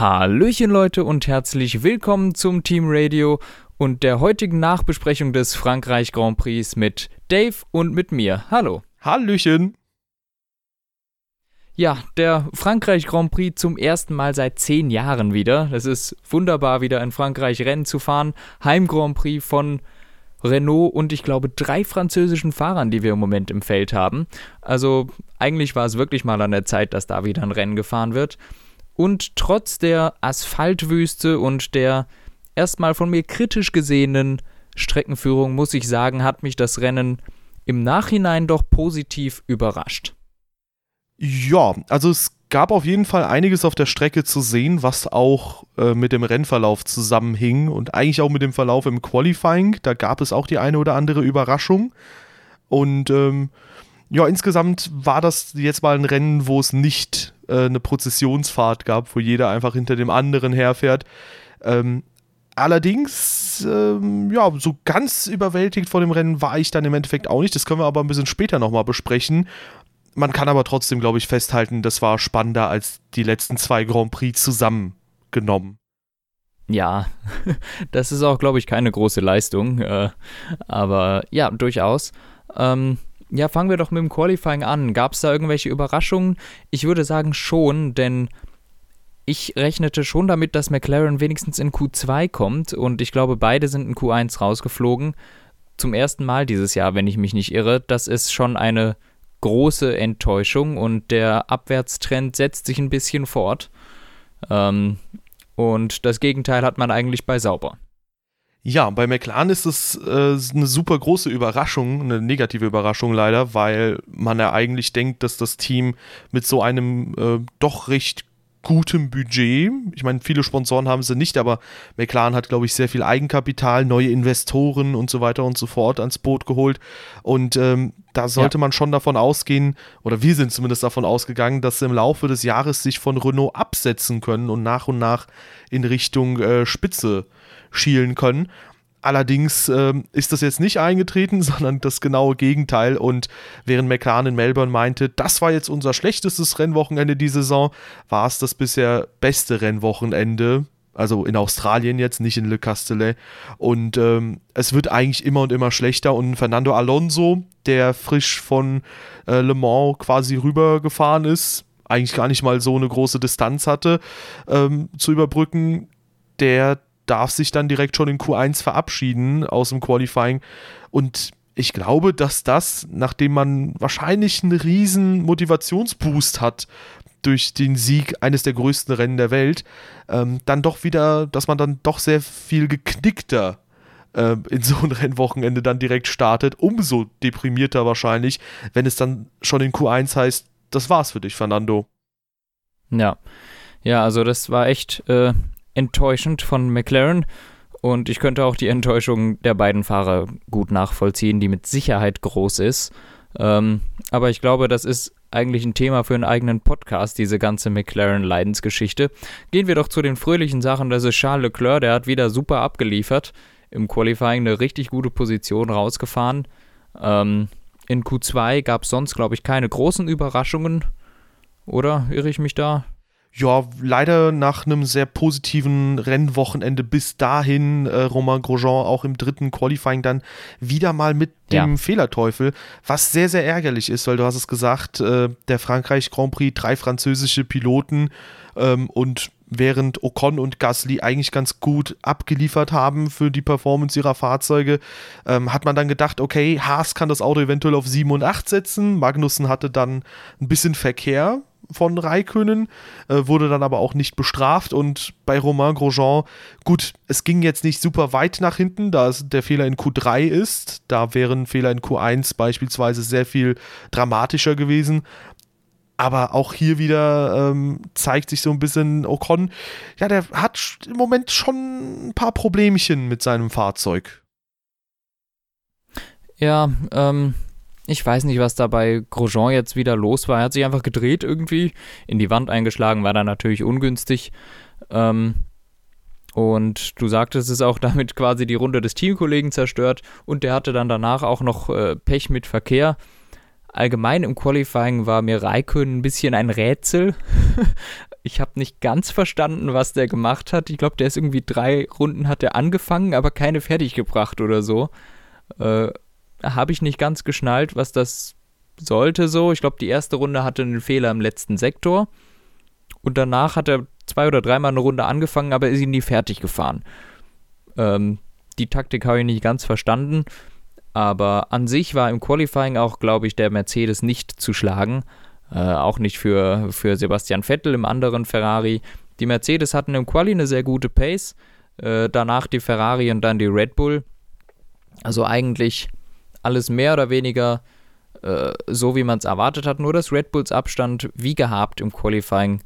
Hallöchen Leute und herzlich willkommen zum Team Radio und der heutigen Nachbesprechung des Frankreich Grand Prix mit Dave und mit mir. Hallo. Hallöchen. Ja, der Frankreich Grand Prix zum ersten Mal seit zehn Jahren wieder. Das ist wunderbar, wieder in Frankreich Rennen zu fahren. Heim Grand Prix von Renault und ich glaube drei französischen Fahrern, die wir im Moment im Feld haben. Also eigentlich war es wirklich mal an der Zeit, dass da wieder ein Rennen gefahren wird. Und trotz der Asphaltwüste und der erstmal von mir kritisch gesehenen Streckenführung, muss ich sagen, hat mich das Rennen im Nachhinein doch positiv überrascht. Ja, also es gab auf jeden Fall einiges auf der Strecke zu sehen, was auch äh, mit dem Rennverlauf zusammenhing und eigentlich auch mit dem Verlauf im Qualifying. Da gab es auch die eine oder andere Überraschung. Und ähm, ja, insgesamt war das jetzt mal ein Rennen, wo es nicht äh, eine Prozessionsfahrt gab, wo jeder einfach hinter dem anderen herfährt. Ähm, allerdings, ähm, ja, so ganz überwältigt von dem Rennen war ich dann im Endeffekt auch nicht. Das können wir aber ein bisschen später nochmal besprechen. Man kann aber trotzdem, glaube ich, festhalten, das war spannender als die letzten zwei Grand Prix zusammengenommen. Ja, das ist auch, glaube ich, keine große Leistung. Äh, aber ja, durchaus. Ähm, ja, fangen wir doch mit dem Qualifying an. Gab es da irgendwelche Überraschungen? Ich würde sagen schon, denn ich rechnete schon damit, dass McLaren wenigstens in Q2 kommt und ich glaube, beide sind in Q1 rausgeflogen. Zum ersten Mal dieses Jahr, wenn ich mich nicht irre. Das ist schon eine große Enttäuschung und der Abwärtstrend setzt sich ein bisschen fort. Ähm, und das Gegenteil hat man eigentlich bei Sauber. Ja, bei McLaren ist es äh, eine super große Überraschung, eine negative Überraschung leider, weil man ja eigentlich denkt, dass das Team mit so einem äh, doch recht gutem Budget, ich meine, viele Sponsoren haben sie nicht, aber McLaren hat, glaube ich, sehr viel Eigenkapital, neue Investoren und so weiter und so fort ans Boot geholt. Und ähm, da sollte ja. man schon davon ausgehen, oder wir sind zumindest davon ausgegangen, dass sie im Laufe des Jahres sich von Renault absetzen können und nach und nach in Richtung äh, Spitze äh, schielen können. Allerdings äh, ist das jetzt nicht eingetreten, sondern das genaue Gegenteil. Und während McLaren in Melbourne meinte, das war jetzt unser schlechtestes Rennwochenende die Saison, war es das bisher beste Rennwochenende. Also in Australien jetzt, nicht in Le Castellet. Und ähm, es wird eigentlich immer und immer schlechter. Und Fernando Alonso, der frisch von äh, Le Mans quasi rübergefahren ist, eigentlich gar nicht mal so eine große Distanz hatte, ähm, zu überbrücken, der darf sich dann direkt schon in Q1 verabschieden aus dem Qualifying. Und ich glaube, dass das, nachdem man wahrscheinlich einen riesen Motivationsboost hat durch den Sieg eines der größten Rennen der Welt, ähm, dann doch wieder, dass man dann doch sehr viel geknickter äh, in so ein Rennwochenende dann direkt startet. Umso deprimierter wahrscheinlich, wenn es dann schon in Q1 heißt, das war's für dich, Fernando. Ja. Ja, also das war echt äh, enttäuschend von McLaren. Und ich könnte auch die Enttäuschung der beiden Fahrer gut nachvollziehen, die mit Sicherheit groß ist. Ähm, aber ich glaube, das ist eigentlich ein Thema für einen eigenen Podcast, diese ganze McLaren-Leidensgeschichte. Gehen wir doch zu den fröhlichen Sachen. Das ist Charles Leclerc, der hat wieder super abgeliefert. Im Qualifying eine richtig gute Position rausgefahren. Ähm, in Q2 gab es sonst, glaube ich, keine großen Überraschungen. Oder irre ich mich da? Ja, leider nach einem sehr positiven Rennwochenende bis dahin äh, Romain Grosjean auch im dritten Qualifying dann wieder mal mit dem ja. Fehlerteufel, was sehr, sehr ärgerlich ist, weil du hast es gesagt, äh, der Frankreich Grand Prix, drei französische Piloten ähm, und während Ocon und Gasly eigentlich ganz gut abgeliefert haben für die Performance ihrer Fahrzeuge, ähm, hat man dann gedacht, okay, Haas kann das Auto eventuell auf 7 und 8 setzen. Magnussen hatte dann ein bisschen Verkehr von Raikönen, äh, wurde dann aber auch nicht bestraft. Und bei Romain Grosjean, gut, es ging jetzt nicht super weit nach hinten, da der Fehler in Q3 ist, da wären Fehler in Q1 beispielsweise sehr viel dramatischer gewesen, aber auch hier wieder ähm, zeigt sich so ein bisschen Ocon, ja, der hat im Moment schon ein paar Problemchen mit seinem Fahrzeug. Ja, ähm, ich weiß nicht, was da bei Grosjean jetzt wieder los war. Er hat sich einfach gedreht irgendwie, in die Wand eingeschlagen, war dann natürlich ungünstig. Ähm, und du sagtest es auch damit quasi die Runde des Teamkollegen zerstört und der hatte dann danach auch noch äh, Pech mit Verkehr. Allgemein im Qualifying war mir Raikön ein bisschen ein Rätsel. ich habe nicht ganz verstanden, was der gemacht hat. Ich glaube, der ist irgendwie drei Runden hat er angefangen, aber keine fertig gebracht oder so. Äh, habe ich nicht ganz geschnallt, was das sollte so. Ich glaube, die erste Runde hatte einen Fehler im letzten Sektor. Und danach hat er zwei oder dreimal eine Runde angefangen, aber ist ihn nie fertig gefahren. Ähm, die Taktik habe ich nicht ganz verstanden. Aber an sich war im Qualifying auch, glaube ich, der Mercedes nicht zu schlagen. Äh, auch nicht für, für Sebastian Vettel im anderen Ferrari. Die Mercedes hatten im Quali eine sehr gute Pace. Äh, danach die Ferrari und dann die Red Bull. Also eigentlich alles mehr oder weniger äh, so, wie man es erwartet hat. Nur dass Red Bulls Abstand, wie gehabt im Qualifying,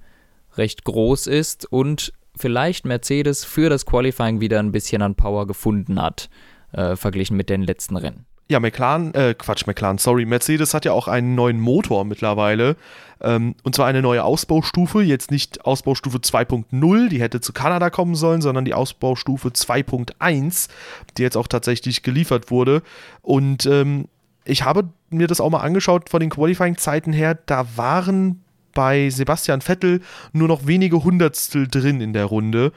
recht groß ist und vielleicht Mercedes für das Qualifying wieder ein bisschen an Power gefunden hat, äh, verglichen mit den letzten Rennen. Ja, McLaren, äh, Quatsch, McLaren, sorry, Mercedes hat ja auch einen neuen Motor mittlerweile. Ähm, und zwar eine neue Ausbaustufe, jetzt nicht Ausbaustufe 2.0, die hätte zu Kanada kommen sollen, sondern die Ausbaustufe 2.1, die jetzt auch tatsächlich geliefert wurde. Und ähm, ich habe mir das auch mal angeschaut von den Qualifying-Zeiten her, da waren bei Sebastian Vettel nur noch wenige Hundertstel drin in der Runde.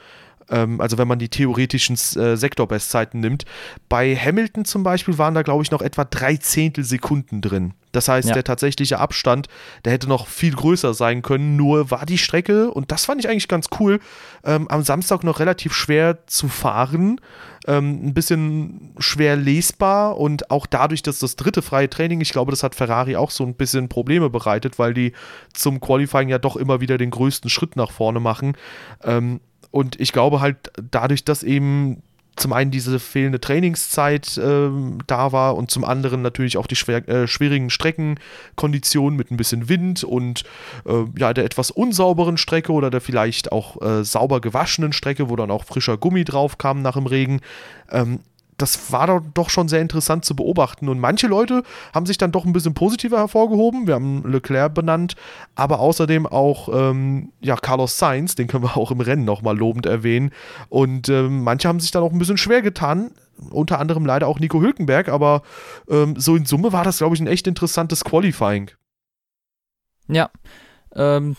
Ähm, also wenn man die theoretischen äh, Sektorbestzeiten nimmt. Bei Hamilton zum Beispiel waren da, glaube ich, noch etwa drei Zehntelsekunden drin. Das heißt, ja. der tatsächliche Abstand, der hätte noch viel größer sein können, nur war die Strecke, und das fand ich eigentlich ganz cool, ähm, am Samstag noch relativ schwer zu fahren, ähm, ein bisschen schwer lesbar und auch dadurch, dass das dritte freie Training, ich glaube, das hat Ferrari auch so ein bisschen Probleme bereitet, weil die zum Qualifying ja doch immer wieder den größten Schritt nach vorne machen. Ähm, und ich glaube halt, dadurch, dass eben zum einen diese fehlende Trainingszeit äh, da war und zum anderen natürlich auch die schwer, äh, schwierigen Streckenkonditionen mit ein bisschen Wind und äh, ja, der etwas unsauberen Strecke oder der vielleicht auch äh, sauber gewaschenen Strecke, wo dann auch frischer Gummi drauf kam nach dem Regen. Ähm, das war doch schon sehr interessant zu beobachten. Und manche Leute haben sich dann doch ein bisschen positiver hervorgehoben. Wir haben Leclerc benannt, aber außerdem auch ähm, ja, Carlos Sainz, den können wir auch im Rennen nochmal lobend erwähnen. Und ähm, manche haben sich dann auch ein bisschen schwer getan. Unter anderem leider auch Nico Hülkenberg, aber ähm, so in Summe war das, glaube ich, ein echt interessantes Qualifying. Ja, ähm,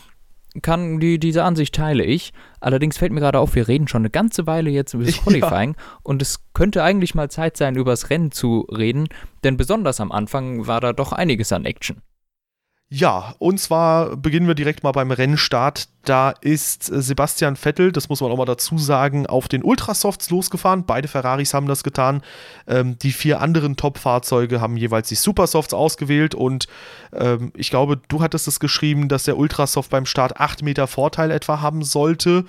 kann, die, diese Ansicht teile ich. Allerdings fällt mir gerade auf, wir reden schon eine ganze Weile jetzt über das Qualifying ja. und es könnte eigentlich mal Zeit sein, über das Rennen zu reden, denn besonders am Anfang war da doch einiges an Action. Ja, und zwar beginnen wir direkt mal beim Rennstart. Da ist äh, Sebastian Vettel, das muss man auch mal dazu sagen, auf den Ultrasofts losgefahren. Beide Ferraris haben das getan. Ähm, die vier anderen Top-Fahrzeuge haben jeweils die Supersofts ausgewählt und ähm, ich glaube, du hattest es geschrieben, dass der Ultrasoft beim Start 8 Meter Vorteil etwa haben sollte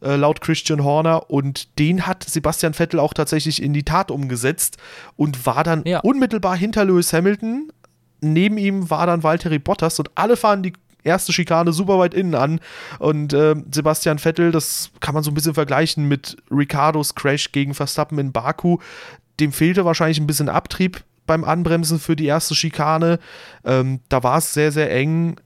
äh, laut Christian Horner. Und den hat Sebastian Vettel auch tatsächlich in die Tat umgesetzt und war dann ja. unmittelbar hinter Lewis Hamilton neben ihm war dann Valtteri Bottas und alle fahren die erste Schikane super weit innen an. Und äh, Sebastian Vettel, das kann man so ein bisschen vergleichen mit Ricardos Crash gegen Verstappen in Baku. Dem fehlte wahrscheinlich ein bisschen Abtrieb beim Anbremsen für die erste Schikane. Ähm, da war es sehr, sehr eng.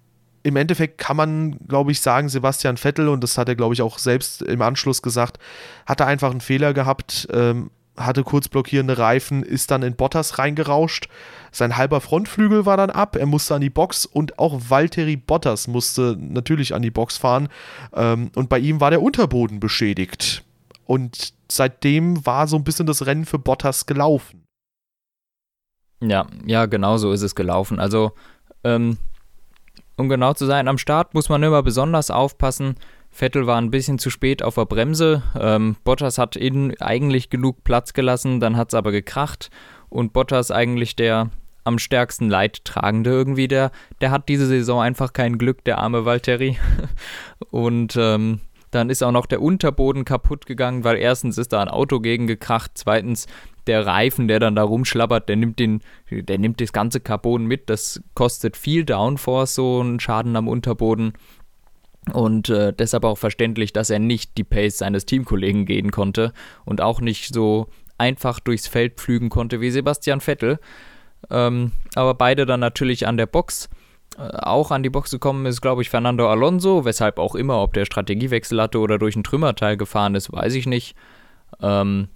Im Endeffekt kann man, glaube ich, sagen, Sebastian Vettel, und das hat er, glaube ich, auch selbst im Anschluss gesagt, hatte einfach einen Fehler gehabt. Ähm, hatte kurz blockierende Reifen, ist dann in Bottas reingerauscht. Sein halber Frontflügel war dann ab, er musste an die Box und auch Valtteri Bottas musste natürlich an die Box fahren. Ähm, und bei ihm war der Unterboden beschädigt. Und seitdem war so ein bisschen das Rennen für Bottas gelaufen. Ja, ja, genau so ist es gelaufen. Also, ähm, um genau zu sein, am Start muss man immer besonders aufpassen, Vettel war ein bisschen zu spät auf der Bremse. Ähm, Bottas hat innen eigentlich genug Platz gelassen, dann hat es aber gekracht. Und Bottas eigentlich der am stärksten Leidtragende irgendwie, der, der hat diese Saison einfach kein Glück, der arme Valtteri. Und ähm, dann ist auch noch der Unterboden kaputt gegangen, weil erstens ist da ein Auto gegen gekracht, zweitens der Reifen, der dann da rumschlappert, der nimmt den, der nimmt das ganze Carbon mit. Das kostet viel Downforce, so ein Schaden am Unterboden. Und äh, deshalb auch verständlich, dass er nicht die Pace seines Teamkollegen gehen konnte und auch nicht so einfach durchs Feld pflügen konnte wie Sebastian Vettel. Ähm, aber beide dann natürlich an der Box. Äh, auch an die Box gekommen ist, glaube ich, Fernando Alonso, weshalb auch immer, ob der Strategiewechsel hatte oder durch ein Trümmerteil gefahren ist, weiß ich nicht. Ähm,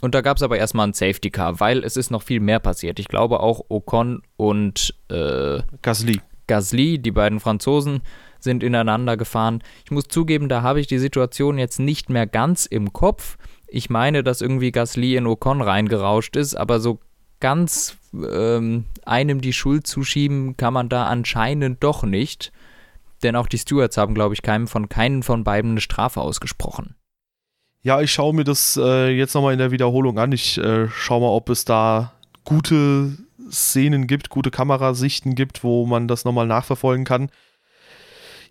und da gab es aber erstmal ein Safety Car, weil es ist noch viel mehr passiert. Ich glaube auch Ocon und äh, Gasly. Gasly, die beiden Franzosen, sind ineinander gefahren. Ich muss zugeben, da habe ich die Situation jetzt nicht mehr ganz im Kopf. Ich meine, dass irgendwie Gasly in Ocon reingerauscht ist, aber so ganz ähm, einem die Schuld zuschieben kann man da anscheinend doch nicht. Denn auch die Stewards haben, glaube ich, keinem von keinen von beiden eine Strafe ausgesprochen. Ja, ich schaue mir das äh, jetzt nochmal in der Wiederholung an. Ich äh, schaue mal, ob es da gute Szenen gibt, gute Kamerasichten gibt, wo man das nochmal nachverfolgen kann.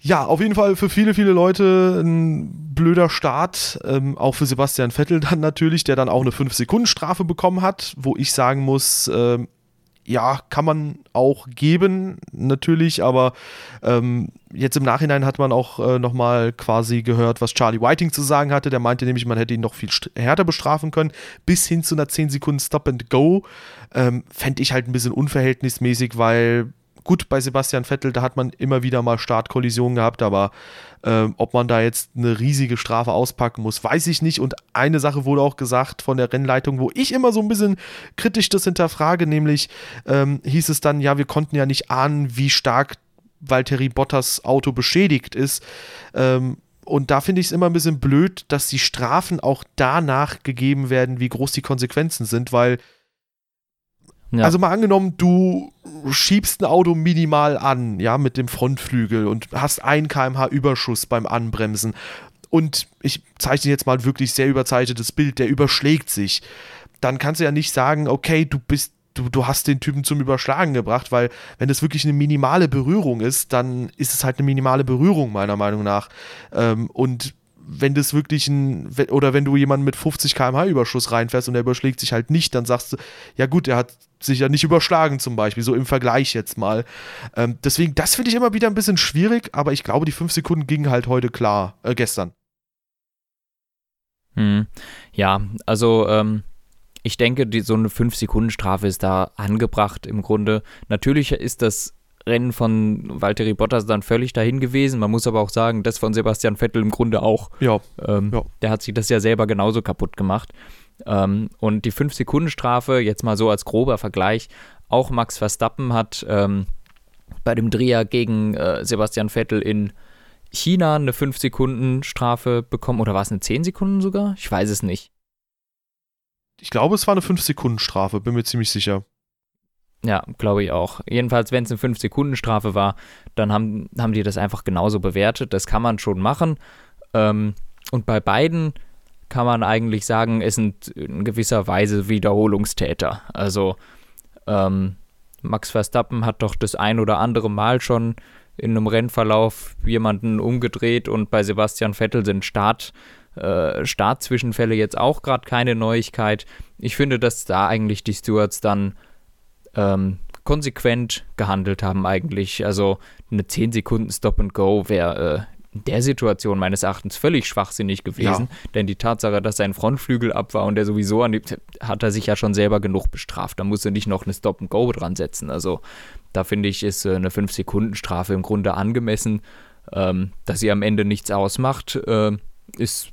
Ja, auf jeden Fall für viele, viele Leute ein blöder Start. Ähm, auch für Sebastian Vettel dann natürlich, der dann auch eine 5-Sekunden-Strafe bekommen hat, wo ich sagen muss, ähm, ja, kann man auch geben, natürlich, aber ähm, jetzt im Nachhinein hat man auch äh, nochmal quasi gehört, was Charlie Whiting zu sagen hatte. Der meinte nämlich, man hätte ihn noch viel härter bestrafen können, bis hin zu einer 10 Sekunden Stop and Go. Ähm, Fände ich halt ein bisschen unverhältnismäßig, weil gut, bei Sebastian Vettel, da hat man immer wieder mal Startkollisionen gehabt, aber äh, ob man da jetzt eine riesige Strafe auspacken muss, weiß ich nicht. Und eine Sache wurde auch gesagt von der Rennleitung, wo ich immer so ein bisschen kritisch das hinterfrage, nämlich ähm, hieß es dann, ja, wir konnten ja nicht ahnen, wie stark Valtteri Bottas Auto beschädigt ist. Ähm, und da finde ich es immer ein bisschen blöd, dass die Strafen auch danach gegeben werden, wie groß die Konsequenzen sind, weil ja. Also mal angenommen, du schiebst ein Auto minimal an, ja, mit dem Frontflügel und hast 1 kmh Überschuss beim Anbremsen. Und ich zeichne jetzt mal wirklich sehr überzeichnetes Bild, der überschlägt sich. Dann kannst du ja nicht sagen, okay, du bist du, du hast den Typen zum Überschlagen gebracht, weil wenn das wirklich eine minimale Berührung ist, dann ist es halt eine minimale Berührung, meiner Meinung nach. Ähm, und wenn das wirklich ein, oder wenn du jemanden mit 50 km/h Überschuss reinfährst und der überschlägt sich halt nicht, dann sagst du, ja gut, er hat sich ja nicht überschlagen zum Beispiel, so im Vergleich jetzt mal. Ähm, deswegen, das finde ich immer wieder ein bisschen schwierig, aber ich glaube, die 5 Sekunden gingen halt heute klar, äh, gestern. Hm. Ja, also ähm, ich denke, die, so eine 5-Sekunden-Strafe ist da angebracht im Grunde. Natürlich ist das Rennen von Valtteri Bottas dann völlig dahin gewesen. Man muss aber auch sagen, das von Sebastian Vettel im Grunde auch. Ja. Ähm, ja. Der hat sich das ja selber genauso kaputt gemacht. Ähm, und die 5-Sekunden-Strafe, jetzt mal so als grober Vergleich, auch Max Verstappen hat ähm, bei dem Dreher gegen äh, Sebastian Vettel in China eine 5-Sekunden-Strafe bekommen. Oder war es eine 10 Sekunden sogar? Ich weiß es nicht. Ich glaube, es war eine 5-Sekunden-Strafe, bin mir ziemlich sicher. Ja, glaube ich auch. Jedenfalls, wenn es eine 5-Sekunden-Strafe war, dann haben, haben die das einfach genauso bewertet. Das kann man schon machen. Ähm, und bei beiden kann man eigentlich sagen, es sind in gewisser Weise Wiederholungstäter. Also ähm, Max Verstappen hat doch das ein oder andere Mal schon in einem Rennverlauf jemanden umgedreht und bei Sebastian Vettel sind Start, äh, Startzwischenfälle jetzt auch gerade keine Neuigkeit. Ich finde, dass da eigentlich die Stewards dann ähm, konsequent gehandelt haben eigentlich. Also eine 10 Sekunden Stop and Go wäre äh, in der Situation meines Erachtens völlig schwachsinnig gewesen, ja. denn die Tatsache, dass sein Frontflügel ab war und er sowieso an die, hat er sich ja schon selber genug bestraft. Da muss er nicht noch eine Stop and Go dran setzen. Also da finde ich, ist äh, eine 5-Sekunden-Strafe im Grunde angemessen. Ähm, dass sie am Ende nichts ausmacht, äh, ist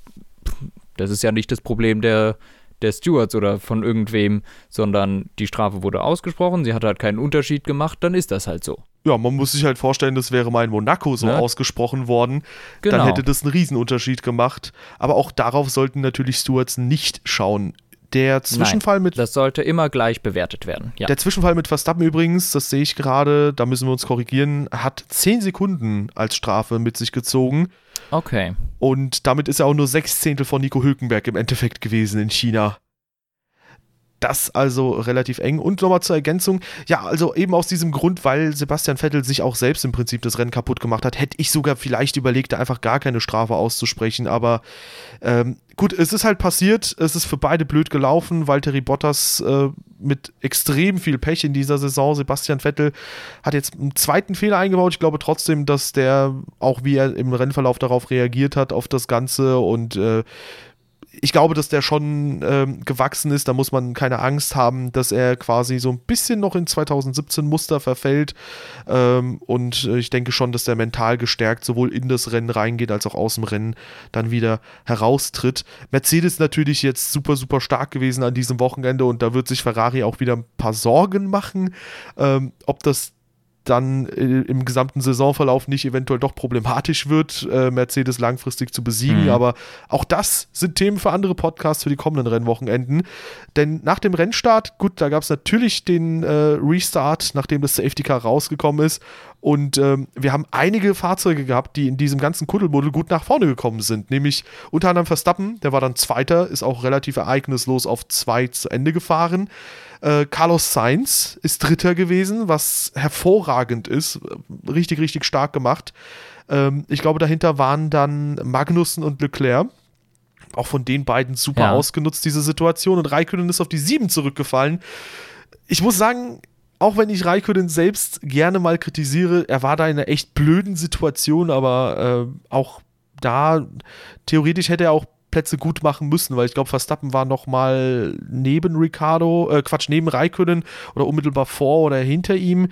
das ist ja nicht das Problem der, der Stewards oder von irgendwem, sondern die Strafe wurde ausgesprochen, sie hat halt keinen Unterschied gemacht, dann ist das halt so. Ja, man muss sich halt vorstellen, das wäre mal in Monaco so ja. ausgesprochen worden. Genau. Dann hätte das einen Riesenunterschied gemacht. Aber auch darauf sollten natürlich Stewards nicht schauen. Der Zwischenfall Nein, mit. Das sollte immer gleich bewertet werden. Ja. Der Zwischenfall mit Verstappen übrigens, das sehe ich gerade, da müssen wir uns korrigieren, hat 10 Sekunden als Strafe mit sich gezogen. Okay. Und damit ist er auch nur sechs Zehntel von Nico Hülkenberg im Endeffekt gewesen in China. Das also relativ eng. Und nochmal zur Ergänzung, ja, also eben aus diesem Grund, weil Sebastian Vettel sich auch selbst im Prinzip das Rennen kaputt gemacht hat, hätte ich sogar vielleicht überlegt, da einfach gar keine Strafe auszusprechen. Aber ähm, gut, es ist halt passiert, es ist für beide blöd gelaufen. Valtteri Bottas äh, mit extrem viel Pech in dieser Saison. Sebastian Vettel hat jetzt einen zweiten Fehler eingebaut. Ich glaube trotzdem, dass der, auch wie er im Rennverlauf darauf reagiert hat, auf das Ganze und äh, ich glaube, dass der schon ähm, gewachsen ist. Da muss man keine Angst haben, dass er quasi so ein bisschen noch in 2017 Muster verfällt. Ähm, und äh, ich denke schon, dass der mental gestärkt sowohl in das Rennen reingeht, als auch aus dem Rennen dann wieder heraustritt. Mercedes natürlich jetzt super, super stark gewesen an diesem Wochenende und da wird sich Ferrari auch wieder ein paar Sorgen machen, ähm, ob das dann äh, im gesamten Saisonverlauf nicht eventuell doch problematisch wird, äh, Mercedes langfristig zu besiegen. Mhm. Aber auch das sind Themen für andere Podcasts für die kommenden Rennwochenenden. Denn nach dem Rennstart, gut, da gab es natürlich den äh, Restart, nachdem das Safety Car rausgekommen ist. Und ähm, wir haben einige Fahrzeuge gehabt, die in diesem ganzen Kuddelmuddel gut nach vorne gekommen sind. Nämlich unter anderem Verstappen, der war dann Zweiter, ist auch relativ ereignislos auf zwei zu Ende gefahren. Äh, Carlos Sainz ist Dritter gewesen, was hervorragend ist. Richtig, richtig stark gemacht. Ähm, ich glaube, dahinter waren dann Magnussen und Leclerc. Auch von den beiden super ja. ausgenutzt, diese Situation. Und Raikkonen ist auf die sieben zurückgefallen. Ich muss sagen, auch wenn ich Raikkonen selbst gerne mal kritisiere, er war da in einer echt blöden Situation, aber äh, auch da, theoretisch hätte er auch Plätze gut machen müssen, weil ich glaube, Verstappen war noch mal neben Ricardo, äh, Quatsch, neben Raikönnen oder unmittelbar vor oder hinter ihm.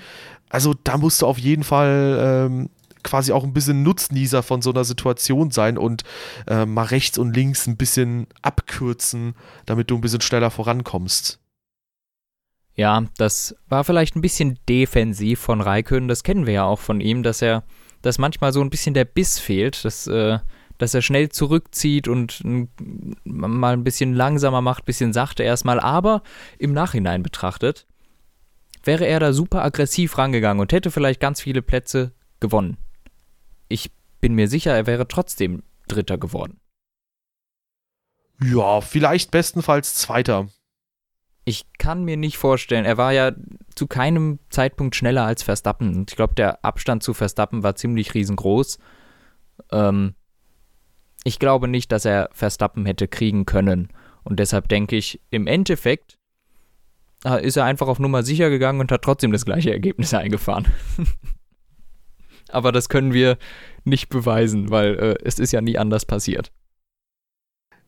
Also da musst du auf jeden Fall ähm, quasi auch ein bisschen Nutznießer von so einer Situation sein und äh, mal rechts und links ein bisschen abkürzen, damit du ein bisschen schneller vorankommst. Ja, das war vielleicht ein bisschen defensiv von Raikön. Das kennen wir ja auch von ihm, dass er, dass manchmal so ein bisschen der Biss fehlt. Das äh, dass er schnell zurückzieht und mal ein bisschen langsamer macht, ein bisschen sachter erstmal, aber im Nachhinein betrachtet, wäre er da super aggressiv rangegangen und hätte vielleicht ganz viele Plätze gewonnen. Ich bin mir sicher, er wäre trotzdem Dritter geworden. Ja, vielleicht bestenfalls Zweiter. Ich kann mir nicht vorstellen, er war ja zu keinem Zeitpunkt schneller als Verstappen. Und ich glaube, der Abstand zu Verstappen war ziemlich riesengroß. Ähm, ich glaube nicht, dass er Verstappen hätte kriegen können. Und deshalb denke ich, im Endeffekt äh, ist er einfach auf Nummer sicher gegangen und hat trotzdem das gleiche Ergebnis eingefahren. Aber das können wir nicht beweisen, weil äh, es ist ja nie anders passiert.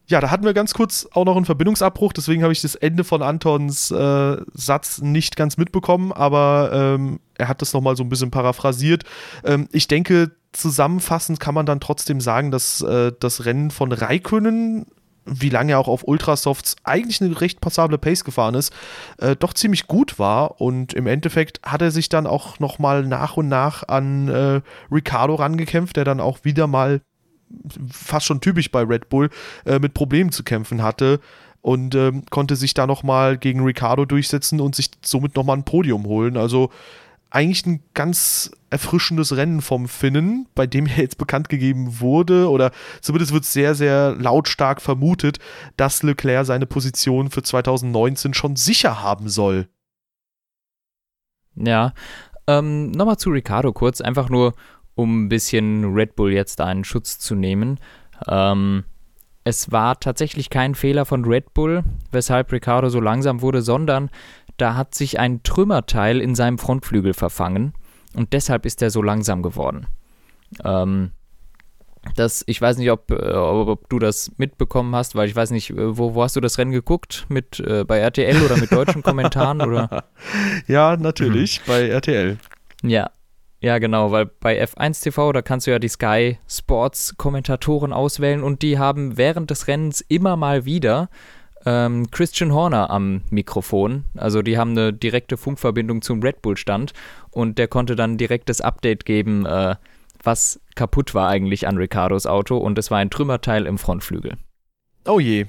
Ja, da hatten wir ganz kurz auch noch einen Verbindungsabbruch, deswegen habe ich das Ende von Antons äh, Satz nicht ganz mitbekommen, aber ähm, er hat das nochmal so ein bisschen paraphrasiert. Ähm, ich denke, zusammenfassend kann man dann trotzdem sagen, dass äh, das Rennen von Raikönnen, wie lange er auch auf Ultrasofts eigentlich eine recht passable Pace gefahren ist, äh, doch ziemlich gut war. Und im Endeffekt hat er sich dann auch nochmal nach und nach an äh, Ricardo rangekämpft, der dann auch wieder mal fast schon typisch bei Red Bull äh, mit Problemen zu kämpfen hatte und ähm, konnte sich da nochmal gegen Ricardo durchsetzen und sich somit nochmal ein Podium holen. Also eigentlich ein ganz erfrischendes Rennen vom Finnen, bei dem ja jetzt bekannt gegeben wurde, oder zumindest wird sehr, sehr lautstark vermutet, dass Leclerc seine Position für 2019 schon sicher haben soll. Ja, ähm, nochmal zu Ricardo kurz, einfach nur, um ein bisschen Red Bull jetzt einen Schutz zu nehmen. Ähm, es war tatsächlich kein Fehler von Red Bull, weshalb Ricardo so langsam wurde, sondern da hat sich ein Trümmerteil in seinem Frontflügel verfangen und deshalb ist er so langsam geworden. Ähm, das, ich weiß nicht, ob, äh, ob, du das mitbekommen hast, weil ich weiß nicht, äh, wo, wo hast du das Rennen geguckt? Mit äh, bei RTL oder mit deutschen Kommentaren oder? Ja, natürlich, mhm. bei RTL. Ja. Ja, genau, weil bei F1 TV, da kannst du ja die Sky Sports Kommentatoren auswählen und die haben während des Rennens immer mal wieder ähm, Christian Horner am Mikrofon. Also die haben eine direkte Funkverbindung zum Red Bull Stand und der konnte dann direkt das Update geben, äh, was kaputt war eigentlich an Ricardos Auto und es war ein Trümmerteil im Frontflügel. Oh je.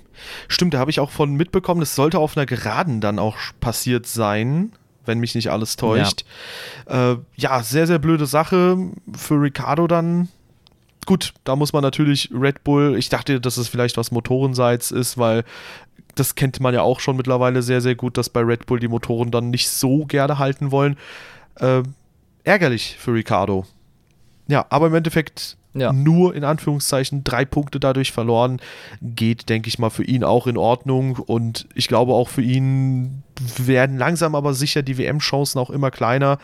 Stimmt, da habe ich auch von mitbekommen, das sollte auf einer Geraden dann auch passiert sein, wenn mich nicht alles täuscht. Ja, äh, ja sehr, sehr blöde Sache für Ricardo dann gut, da muss man natürlich Red Bull, ich dachte, dass es vielleicht was Motorenseits ist, weil das kennt man ja auch schon mittlerweile sehr, sehr gut, dass bei Red Bull die Motoren dann nicht so gerne halten wollen. Äh, ärgerlich für Ricardo. Ja, aber im Endeffekt ja. nur in Anführungszeichen drei Punkte dadurch verloren. Geht, denke ich mal, für ihn auch in Ordnung. Und ich glaube auch für ihn werden langsam aber sicher die WM-Chancen auch immer kleiner.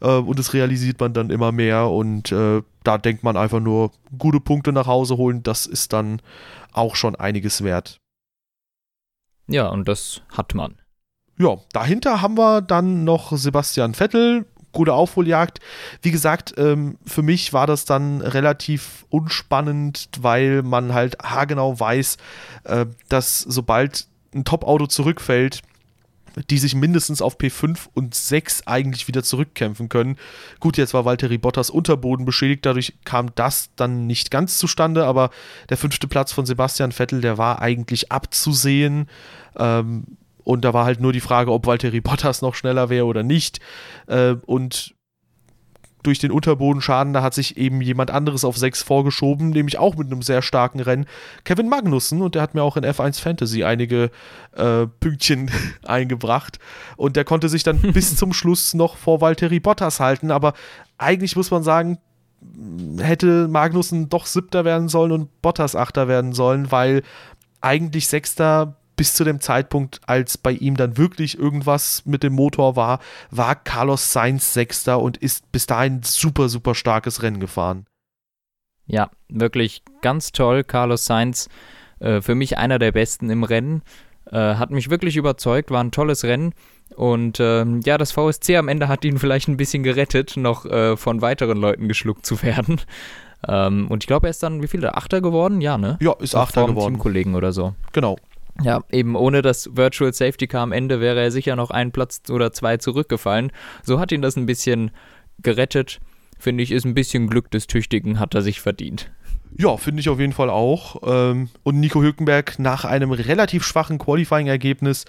Äh, und das realisiert man dann immer mehr. Und äh, da denkt man einfach nur, gute Punkte nach Hause holen, das ist dann auch schon einiges wert. Ja, und das hat man. Ja, dahinter haben wir dann noch Sebastian Vettel. Gute Aufholjagd. Wie gesagt, ähm, für mich war das dann relativ unspannend, weil man halt haargenau weiß, äh, dass sobald ein Top-Auto zurückfällt, die sich mindestens auf P5 und 6 eigentlich wieder zurückkämpfen können. Gut, jetzt war Valtteri Bottas Unterboden beschädigt, dadurch kam das dann nicht ganz zustande, aber der fünfte Platz von Sebastian Vettel, der war eigentlich abzusehen. Ähm, und da war halt nur die Frage, ob Valtteri Bottas noch schneller wäre oder nicht. Äh, und durch den Unterbodenschaden, da hat sich eben jemand anderes auf 6 vorgeschoben, nämlich auch mit einem sehr starken Rennen, Kevin Magnussen. Und der hat mir auch in F1 Fantasy einige äh, Pünktchen eingebracht. Und der konnte sich dann bis zum Schluss noch vor Valtteri Bottas halten. Aber eigentlich muss man sagen, hätte Magnussen doch Siebter werden sollen und Bottas Achter werden sollen, weil eigentlich Sechster bis zu dem Zeitpunkt, als bei ihm dann wirklich irgendwas mit dem Motor war, war Carlos Sainz Sechster und ist bis dahin super, super starkes Rennen gefahren. Ja, wirklich ganz toll. Carlos Sainz, äh, für mich einer der besten im Rennen. Äh, hat mich wirklich überzeugt, war ein tolles Rennen. Und ähm, ja, das VSC am Ende hat ihn vielleicht ein bisschen gerettet, noch äh, von weiteren Leuten geschluckt zu werden. Ähm, und ich glaube, er ist dann, wie viel, der Achter geworden? Ja, ne? Ja, ist Achter geworden. Teamkollegen oder so. Genau. Ja, eben ohne das Virtual Safety Car am Ende wäre er sicher noch einen Platz oder zwei zurückgefallen. So hat ihn das ein bisschen gerettet. Finde ich, ist ein bisschen Glück des Tüchtigen, hat er sich verdient. Ja, finde ich auf jeden Fall auch. Ähm, und Nico Hülkenberg nach einem relativ schwachen Qualifying-Ergebnis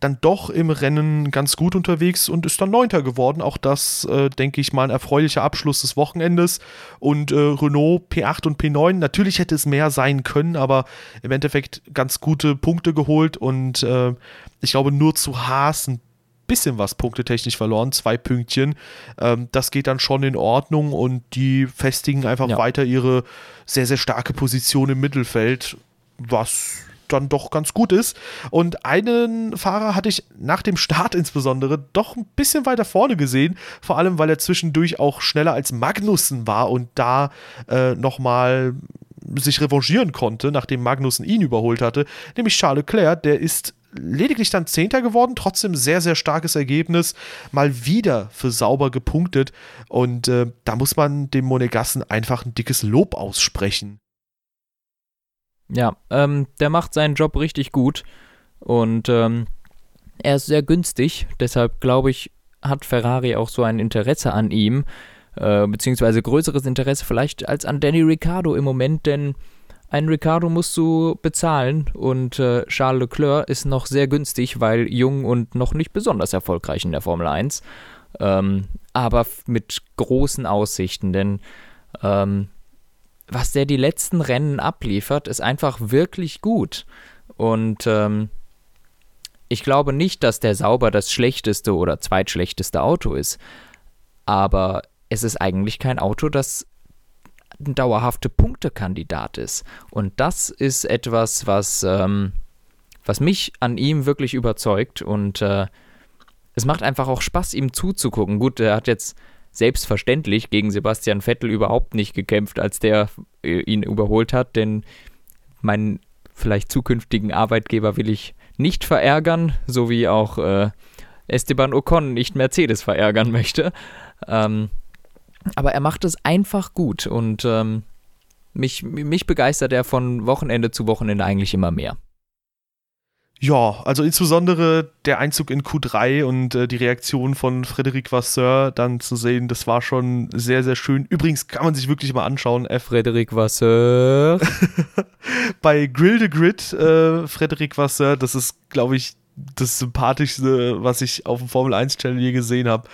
dann doch im Rennen ganz gut unterwegs und ist dann Neunter geworden. Auch das, äh, denke ich mal, ein erfreulicher Abschluss des Wochenendes. Und äh, Renault P8 und P9, natürlich hätte es mehr sein können, aber im Endeffekt ganz gute Punkte geholt und äh, ich glaube nur zu Haas ein bisschen was punktetechnisch verloren, zwei Pünktchen. Ähm, das geht dann schon in Ordnung und die festigen einfach ja. weiter ihre sehr, sehr starke Position im Mittelfeld, was dann doch ganz gut ist. Und einen Fahrer hatte ich nach dem Start insbesondere doch ein bisschen weiter vorne gesehen, vor allem weil er zwischendurch auch schneller als Magnussen war und da äh, nochmal sich revanchieren konnte, nachdem Magnussen ihn überholt hatte, nämlich Charles Leclerc, der ist lediglich dann Zehnter geworden, trotzdem sehr, sehr starkes Ergebnis, mal wieder für sauber gepunktet. Und äh, da muss man dem Monegassen einfach ein dickes Lob aussprechen. Ja, ähm, der macht seinen Job richtig gut. Und ähm, er ist sehr günstig, deshalb glaube ich, hat Ferrari auch so ein Interesse an ihm, äh, beziehungsweise größeres Interesse vielleicht als an Danny Ricciardo im Moment, denn ein Ricardo musst du bezahlen und äh, Charles Leclerc ist noch sehr günstig, weil jung und noch nicht besonders erfolgreich in der Formel 1. Ähm, aber mit großen Aussichten, denn ähm, was der die letzten Rennen abliefert, ist einfach wirklich gut. Und ähm, ich glaube nicht, dass der Sauber das schlechteste oder zweitschlechteste Auto ist. Aber es ist eigentlich kein Auto, das ein dauerhafter Punktekandidat ist. Und das ist etwas, was, ähm, was mich an ihm wirklich überzeugt. Und äh, es macht einfach auch Spaß, ihm zuzugucken. Gut, er hat jetzt selbstverständlich gegen Sebastian Vettel überhaupt nicht gekämpft, als der äh, ihn überholt hat, denn meinen vielleicht zukünftigen Arbeitgeber will ich nicht verärgern, so wie auch äh, Esteban Ocon nicht Mercedes verärgern möchte. Ähm, aber er macht es einfach gut und ähm, mich, mich begeistert er von Wochenende zu Wochenende eigentlich immer mehr. Ja, also insbesondere der Einzug in Q3 und äh, die Reaktion von Frederic Vasseur dann zu sehen, das war schon sehr, sehr schön. Übrigens kann man sich wirklich mal anschauen. F Frederic Vasseur. Bei Grill the Grid, äh, Frederic Vasseur, das ist, glaube ich, das sympathischste, was ich auf dem Formel 1 Channel je gesehen habe.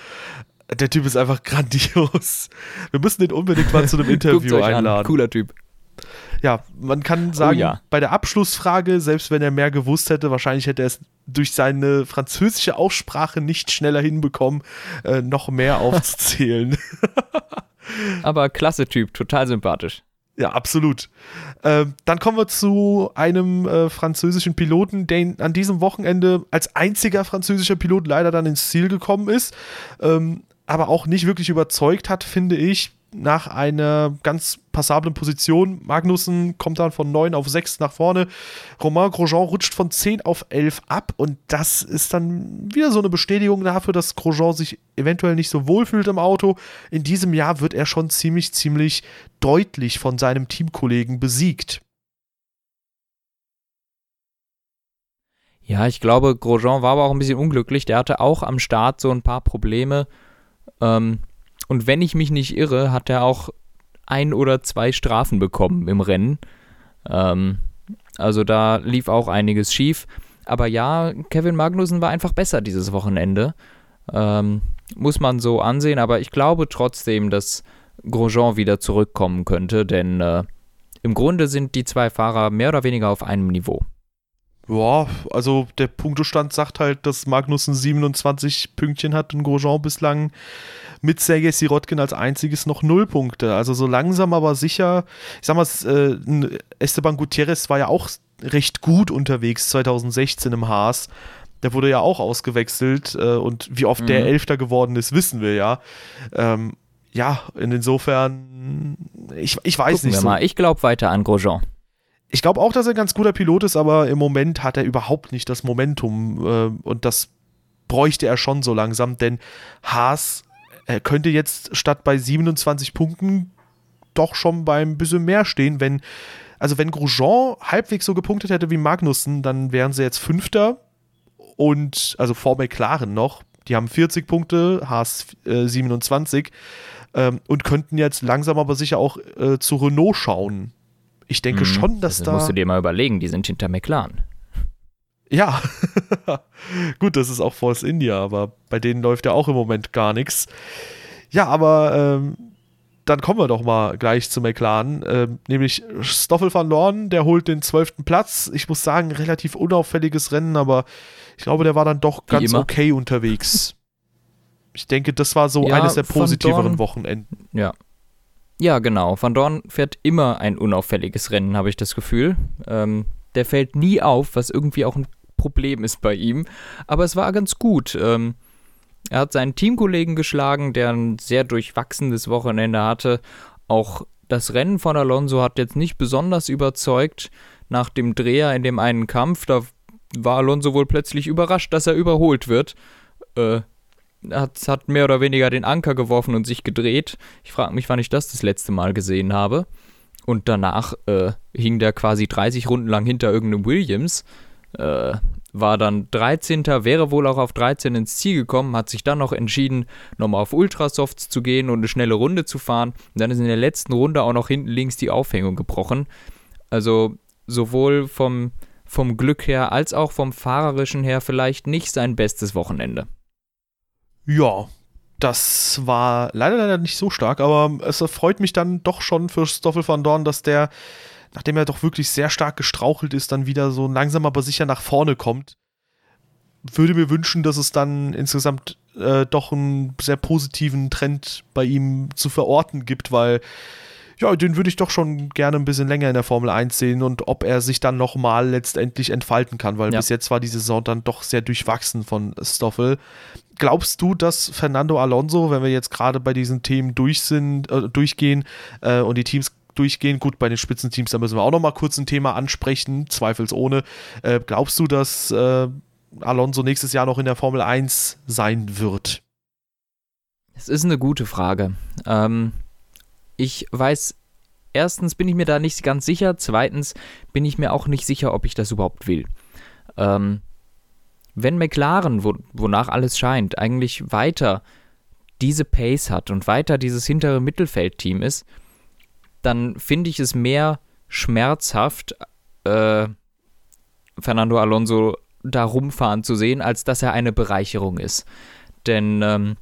Der Typ ist einfach grandios. Wir müssen den unbedingt mal zu einem Interview einladen. An. Cooler Typ. Ja, man kann oh sagen, oh ja. bei der Abschlussfrage, selbst wenn er mehr gewusst hätte, wahrscheinlich hätte er es durch seine französische Aussprache nicht schneller hinbekommen, äh, noch mehr aufzuzählen. Aber klasse Typ, total sympathisch. Ja, absolut. Ähm, dann kommen wir zu einem äh, französischen Piloten, der an diesem Wochenende als einziger französischer Pilot leider dann ins Ziel gekommen ist. Ähm, aber auch nicht wirklich überzeugt hat, finde ich, nach einer ganz passablen Position. Magnussen kommt dann von 9 auf 6 nach vorne. Romain Grosjean rutscht von 10 auf 11 ab und das ist dann wieder so eine Bestätigung dafür, dass Grosjean sich eventuell nicht so wohl fühlt im Auto. In diesem Jahr wird er schon ziemlich, ziemlich deutlich von seinem Teamkollegen besiegt. Ja, ich glaube, Grosjean war aber auch ein bisschen unglücklich. Der hatte auch am Start so ein paar Probleme. Ähm, und wenn ich mich nicht irre, hat er auch ein oder zwei Strafen bekommen im Rennen. Ähm, also da lief auch einiges schief. Aber ja, Kevin Magnussen war einfach besser dieses Wochenende. Ähm, muss man so ansehen. Aber ich glaube trotzdem, dass Grosjean wieder zurückkommen könnte. Denn äh, im Grunde sind die zwei Fahrer mehr oder weniger auf einem Niveau. Ja, also der Punktestand sagt halt, dass Magnussen 27 Pünktchen hat und Grosjean bislang mit Sergei Sirotkin als einziges noch null Punkte. Also so langsam aber sicher. Ich sag mal, äh, Esteban Gutierrez war ja auch recht gut unterwegs 2016 im Haas. Der wurde ja auch ausgewechselt äh, und wie oft mhm. der Elfter geworden ist, wissen wir ja. Ähm, ja, insofern, ich, ich weiß Gucken nicht. Wir so. mal. Ich glaube weiter an Grosjean. Ich glaube auch, dass er ein ganz guter Pilot ist, aber im Moment hat er überhaupt nicht das Momentum äh, und das bräuchte er schon so langsam, denn Haas er könnte jetzt statt bei 27 Punkten doch schon beim bisschen mehr stehen, wenn, also wenn Grosjean halbwegs so gepunktet hätte wie Magnussen, dann wären sie jetzt Fünfter und, also vor McLaren noch, die haben 40 Punkte, Haas äh, 27 ähm, und könnten jetzt langsam aber sicher auch äh, zu Renault schauen. Ich denke mhm, schon, dass das da. musst du dir mal überlegen, die sind hinter McLaren. Ja, gut, das ist auch Force India, aber bei denen läuft ja auch im Moment gar nichts. Ja, aber ähm, dann kommen wir doch mal gleich zu McLaren, ähm, nämlich Stoffel van Dorn, der holt den zwölften Platz. Ich muss sagen, relativ unauffälliges Rennen, aber ich glaube, der war dann doch ganz okay unterwegs. Ich denke, das war so ja, eines der positiveren Wochenenden. Ja. Ja, genau. Van Dorn fährt immer ein unauffälliges Rennen, habe ich das Gefühl. Ähm, der fällt nie auf, was irgendwie auch ein Problem ist bei ihm. Aber es war ganz gut. Ähm, er hat seinen Teamkollegen geschlagen, der ein sehr durchwachsenes Wochenende hatte. Auch das Rennen von Alonso hat jetzt nicht besonders überzeugt. Nach dem Dreher in dem einen Kampf, da war Alonso wohl plötzlich überrascht, dass er überholt wird. Äh, hat, hat mehr oder weniger den Anker geworfen und sich gedreht. Ich frage mich, wann ich das das letzte Mal gesehen habe. Und danach äh, hing der quasi 30 Runden lang hinter irgendeinem Williams äh, war dann 13. wäre wohl auch auf 13 ins Ziel gekommen, hat sich dann noch entschieden, nochmal auf Ultrasofts zu gehen und eine schnelle Runde zu fahren. Und dann ist in der letzten Runde auch noch hinten links die Aufhängung gebrochen. Also sowohl vom, vom Glück her als auch vom fahrerischen her vielleicht nicht sein bestes Wochenende. Ja, das war leider leider nicht so stark, aber es freut mich dann doch schon für Stoffel van Dorn, dass der nachdem er doch wirklich sehr stark gestrauchelt ist, dann wieder so langsam aber sicher nach vorne kommt. Würde mir wünschen, dass es dann insgesamt äh, doch einen sehr positiven Trend bei ihm zu verorten gibt, weil ja, den würde ich doch schon gerne ein bisschen länger in der Formel 1 sehen und ob er sich dann nochmal letztendlich entfalten kann, weil ja. bis jetzt war die Saison dann doch sehr durchwachsen von Stoffel. Glaubst du, dass Fernando Alonso, wenn wir jetzt gerade bei diesen Themen durch sind, äh, durchgehen äh, und die Teams durchgehen. Gut, bei den Spitzenteams, da müssen wir auch noch mal kurz ein Thema ansprechen, zweifelsohne. Äh, glaubst du, dass äh, Alonso nächstes Jahr noch in der Formel 1 sein wird? Es ist eine gute Frage. Ähm, ich weiß, erstens bin ich mir da nicht ganz sicher, zweitens bin ich mir auch nicht sicher, ob ich das überhaupt will. Ähm, wenn McLaren, wo, wonach alles scheint, eigentlich weiter diese Pace hat und weiter dieses hintere Mittelfeldteam ist, dann finde ich es mehr schmerzhaft, äh, Fernando Alonso da rumfahren zu sehen, als dass er eine Bereicherung ist. Denn ähm,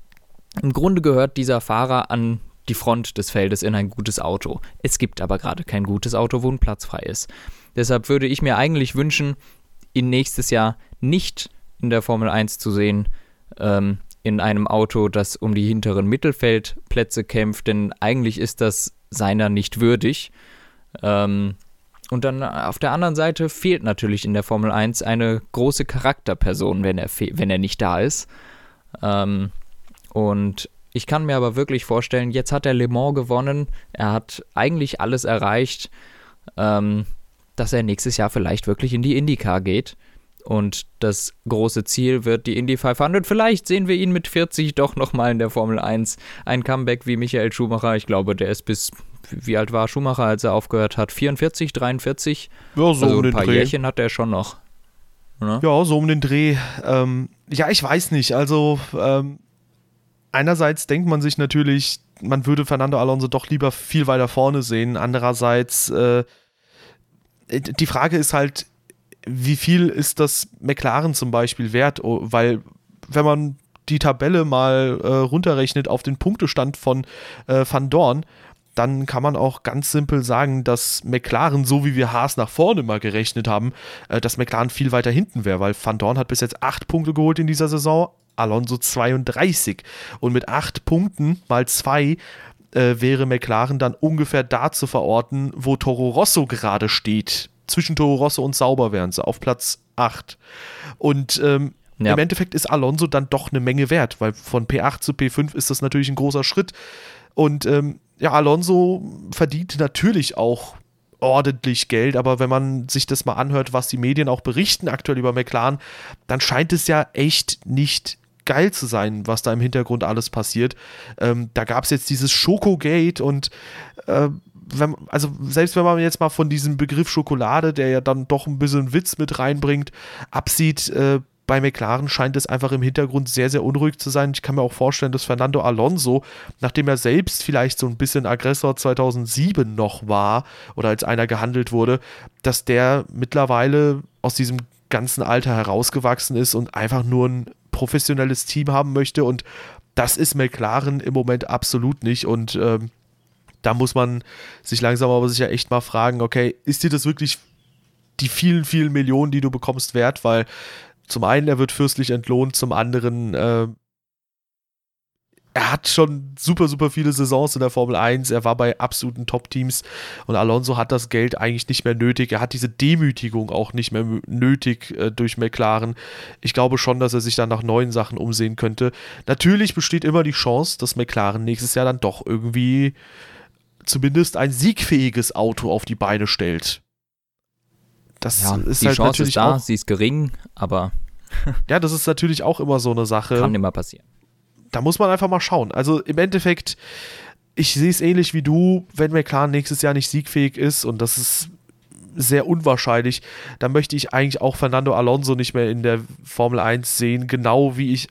im Grunde gehört dieser Fahrer an die Front des Feldes in ein gutes Auto. Es gibt aber gerade kein gutes Auto, wo ein Platz frei ist. Deshalb würde ich mir eigentlich wünschen, ihn nächstes Jahr nicht in der Formel 1 zu sehen, ähm, in einem Auto, das um die hinteren Mittelfeldplätze kämpft, denn eigentlich ist das seiner nicht würdig. Ähm, und dann auf der anderen Seite fehlt natürlich in der Formel 1 eine große Charakterperson, wenn er, wenn er nicht da ist. Ähm, und ich kann mir aber wirklich vorstellen, jetzt hat er Le Mans gewonnen, er hat eigentlich alles erreicht, ähm, dass er nächstes Jahr vielleicht wirklich in die IndyCar geht. Und das große Ziel wird die Indy 500. Vielleicht sehen wir ihn mit 40 doch nochmal in der Formel 1. Ein Comeback wie Michael Schumacher. Ich glaube, der ist bis, wie alt war Schumacher, als er aufgehört hat? 44, 43? Ja, so also ein paar Dreh. Jährchen hat er schon noch. Oder? Ja, so um den Dreh. Ähm, ja, ich weiß nicht. Also, ähm, einerseits denkt man sich natürlich, man würde Fernando Alonso doch lieber viel weiter vorne sehen. Andererseits, äh, die Frage ist halt, wie viel ist das McLaren zum Beispiel wert? Oh, weil, wenn man die Tabelle mal äh, runterrechnet auf den Punktestand von äh, Van Dorn, dann kann man auch ganz simpel sagen, dass McLaren, so wie wir Haas nach vorne mal gerechnet haben, äh, dass McLaren viel weiter hinten wäre, weil Van Dorn hat bis jetzt acht Punkte geholt in dieser Saison, Alonso 32. Und mit acht Punkten mal zwei äh, wäre McLaren dann ungefähr da zu verorten, wo Toro Rosso gerade steht. Zwischen Toro Rosso und Sauber wären sie auf Platz 8. Und ähm, ja. im Endeffekt ist Alonso dann doch eine Menge wert, weil von P8 zu P5 ist das natürlich ein großer Schritt. Und ähm, ja, Alonso verdient natürlich auch ordentlich Geld, aber wenn man sich das mal anhört, was die Medien auch berichten aktuell über McLaren, dann scheint es ja echt nicht geil zu sein, was da im Hintergrund alles passiert. Ähm, da gab es jetzt dieses Schokogate und äh, wenn, also selbst wenn man jetzt mal von diesem Begriff Schokolade, der ja dann doch ein bisschen Witz mit reinbringt, absieht, äh, bei McLaren scheint es einfach im Hintergrund sehr, sehr unruhig zu sein. Ich kann mir auch vorstellen, dass Fernando Alonso, nachdem er selbst vielleicht so ein bisschen Aggressor 2007 noch war oder als einer gehandelt wurde, dass der mittlerweile aus diesem ganzen Alter herausgewachsen ist und einfach nur ein professionelles Team haben möchte. Und das ist McLaren im Moment absolut nicht. Und ähm, da muss man sich langsam aber sicher echt mal fragen, okay, ist dir das wirklich die vielen, vielen Millionen, die du bekommst, wert? Weil zum einen, er wird fürstlich entlohnt, zum anderen, äh, er hat schon super, super viele Saisons in der Formel 1. Er war bei absoluten Top-Teams und Alonso hat das Geld eigentlich nicht mehr nötig. Er hat diese Demütigung auch nicht mehr nötig äh, durch McLaren. Ich glaube schon, dass er sich dann nach neuen Sachen umsehen könnte. Natürlich besteht immer die Chance, dass McLaren nächstes Jahr dann doch irgendwie zumindest ein siegfähiges Auto auf die Beine stellt. Das ja, ist die halt Chance natürlich ist da, auch, sie ist gering, aber ja, das ist natürlich auch immer so eine Sache. Kann immer passieren. Da muss man einfach mal schauen. Also im Endeffekt, ich sehe es ähnlich wie du, wenn McLaren nächstes Jahr nicht siegfähig ist und das ist sehr unwahrscheinlich, dann möchte ich eigentlich auch Fernando Alonso nicht mehr in der Formel 1 sehen, genau wie ich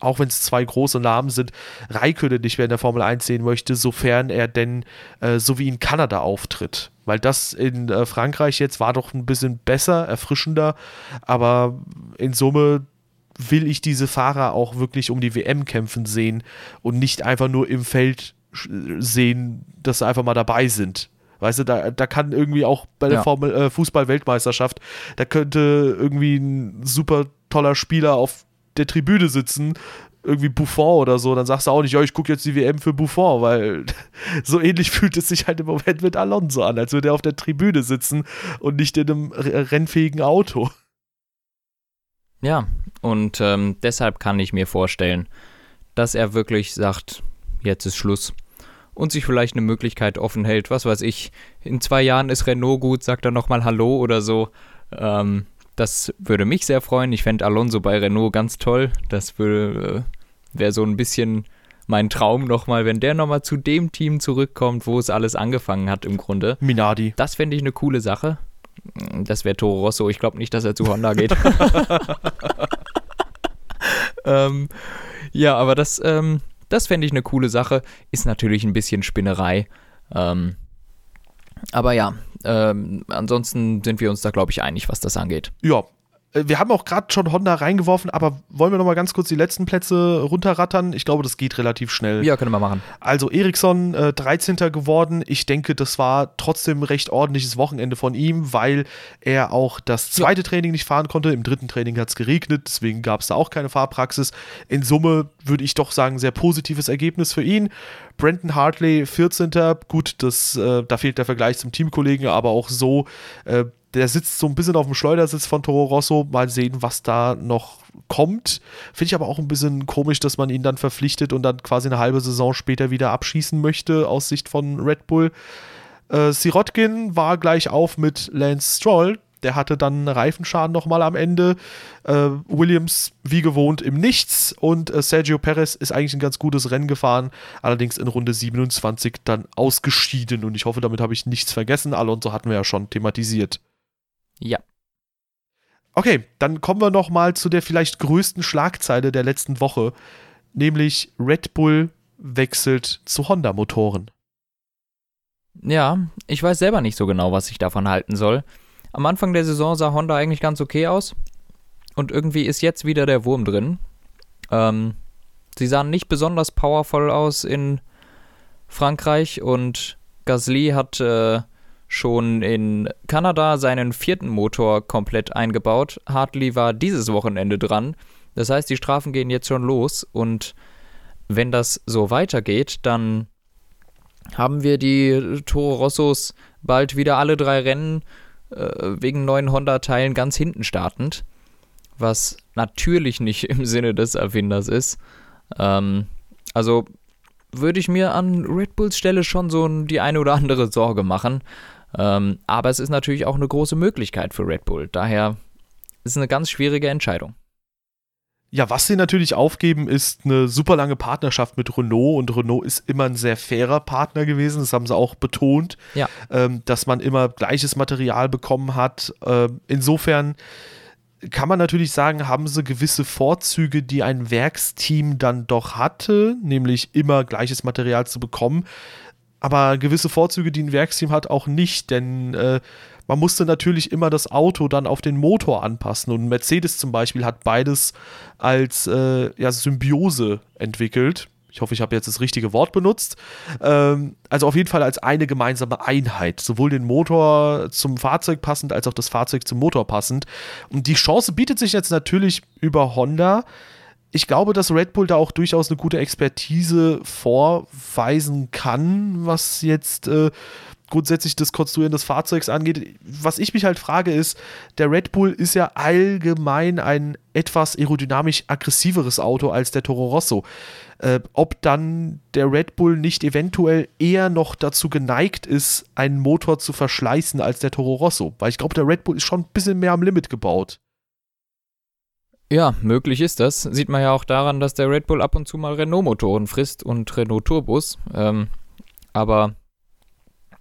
auch wenn es zwei große Namen sind, Raikkonen nicht mehr in der Formel 1 sehen möchte, sofern er denn äh, so wie in Kanada auftritt. Weil das in äh, Frankreich jetzt war doch ein bisschen besser, erfrischender, aber in Summe will ich diese Fahrer auch wirklich um die WM kämpfen sehen und nicht einfach nur im Feld sehen, dass sie einfach mal dabei sind. Weißt du, da, da kann irgendwie auch bei der ja. Formel äh, Fußball-Weltmeisterschaft, da könnte irgendwie ein super toller Spieler auf der Tribüne sitzen, irgendwie Buffon oder so, dann sagst du auch nicht, ja, ich gucke jetzt die WM für Buffon, weil so ähnlich fühlt es sich halt im Moment mit Alonso an, als würde er auf der Tribüne sitzen und nicht in einem rennfähigen Auto. Ja, und ähm, deshalb kann ich mir vorstellen, dass er wirklich sagt, jetzt ist Schluss. Und sich vielleicht eine Möglichkeit offen hält, was weiß ich, in zwei Jahren ist Renault gut, sagt er nochmal Hallo oder so. Ähm, das würde mich sehr freuen. Ich fände Alonso bei Renault ganz toll. Das würde, äh, wäre so ein bisschen mein Traum nochmal, wenn der nochmal zu dem Team zurückkommt, wo es alles angefangen hat im Grunde. Minardi. Das fände ich eine coole Sache. Das wäre Toro Rosso. Ich glaube nicht, dass er zu Honda geht. ähm, ja, aber das, ähm, das fände ich eine coole Sache. Ist natürlich ein bisschen Spinnerei. Ähm, aber ja, ähm, ansonsten sind wir uns da, glaube ich, einig, was das angeht. Ja, wir haben auch gerade schon Honda reingeworfen, aber wollen wir noch mal ganz kurz die letzten Plätze runterrattern? Ich glaube, das geht relativ schnell. Ja, können wir machen. Also Eriksson äh, 13. geworden. Ich denke, das war trotzdem ein recht ordentliches Wochenende von ihm, weil er auch das zweite ja. Training nicht fahren konnte. Im dritten Training hat es geregnet, deswegen gab es da auch keine Fahrpraxis. In Summe würde ich doch sagen, sehr positives Ergebnis für ihn. Brandon Hartley 14. Gut, das, äh, da fehlt der Vergleich zum Teamkollegen, aber auch so äh, der sitzt so ein bisschen auf dem Schleudersitz von Toro Rosso. Mal sehen, was da noch kommt. Finde ich aber auch ein bisschen komisch, dass man ihn dann verpflichtet und dann quasi eine halbe Saison später wieder abschießen möchte, aus Sicht von Red Bull. Äh, Sirotkin war gleich auf mit Lance Stroll. Der hatte dann Reifenschaden nochmal am Ende. Äh, Williams, wie gewohnt, im Nichts. Und äh, Sergio Perez ist eigentlich ein ganz gutes Rennen gefahren. Allerdings in Runde 27 dann ausgeschieden. Und ich hoffe, damit habe ich nichts vergessen. Alonso hatten wir ja schon thematisiert. Ja. Okay, dann kommen wir noch mal zu der vielleicht größten Schlagzeile der letzten Woche, nämlich Red Bull wechselt zu Honda-Motoren. Ja, ich weiß selber nicht so genau, was ich davon halten soll. Am Anfang der Saison sah Honda eigentlich ganz okay aus. Und irgendwie ist jetzt wieder der Wurm drin. Ähm, sie sahen nicht besonders powervoll aus in Frankreich und Gasly hat äh, schon in Kanada seinen vierten Motor komplett eingebaut. Hartley war dieses Wochenende dran. Das heißt, die Strafen gehen jetzt schon los und wenn das so weitergeht, dann haben wir die Toro Rossos bald wieder alle drei Rennen äh, wegen neuen Honda-Teilen ganz hinten startend, was natürlich nicht im Sinne des Erfinders ist. Ähm, also würde ich mir an Red Bulls Stelle schon so die eine oder andere Sorge machen. Ähm, aber es ist natürlich auch eine große Möglichkeit für Red Bull. Daher ist es eine ganz schwierige Entscheidung. Ja, was sie natürlich aufgeben, ist eine super lange Partnerschaft mit Renault und Renault ist immer ein sehr fairer Partner gewesen. Das haben sie auch betont, ja. ähm, dass man immer gleiches Material bekommen hat. Ähm, insofern kann man natürlich sagen, haben sie gewisse Vorzüge, die ein Werksteam dann doch hatte, nämlich immer gleiches Material zu bekommen. Aber gewisse Vorzüge, die ein Werksteam hat, auch nicht, denn äh, man musste natürlich immer das Auto dann auf den Motor anpassen. Und Mercedes zum Beispiel hat beides als äh, ja, Symbiose entwickelt. Ich hoffe, ich habe jetzt das richtige Wort benutzt. Ähm, also auf jeden Fall als eine gemeinsame Einheit. Sowohl den Motor zum Fahrzeug passend, als auch das Fahrzeug zum Motor passend. Und die Chance bietet sich jetzt natürlich über Honda. Ich glaube, dass Red Bull da auch durchaus eine gute Expertise vorweisen kann, was jetzt äh, grundsätzlich das Konstruieren des Fahrzeugs angeht. Was ich mich halt frage ist, der Red Bull ist ja allgemein ein etwas aerodynamisch aggressiveres Auto als der Toro Rosso. Äh, ob dann der Red Bull nicht eventuell eher noch dazu geneigt ist, einen Motor zu verschleißen als der Toro Rosso. Weil ich glaube, der Red Bull ist schon ein bisschen mehr am Limit gebaut. Ja, möglich ist das. Sieht man ja auch daran, dass der Red Bull ab und zu mal Renault-Motoren frisst und Renault Turbos. Ähm, aber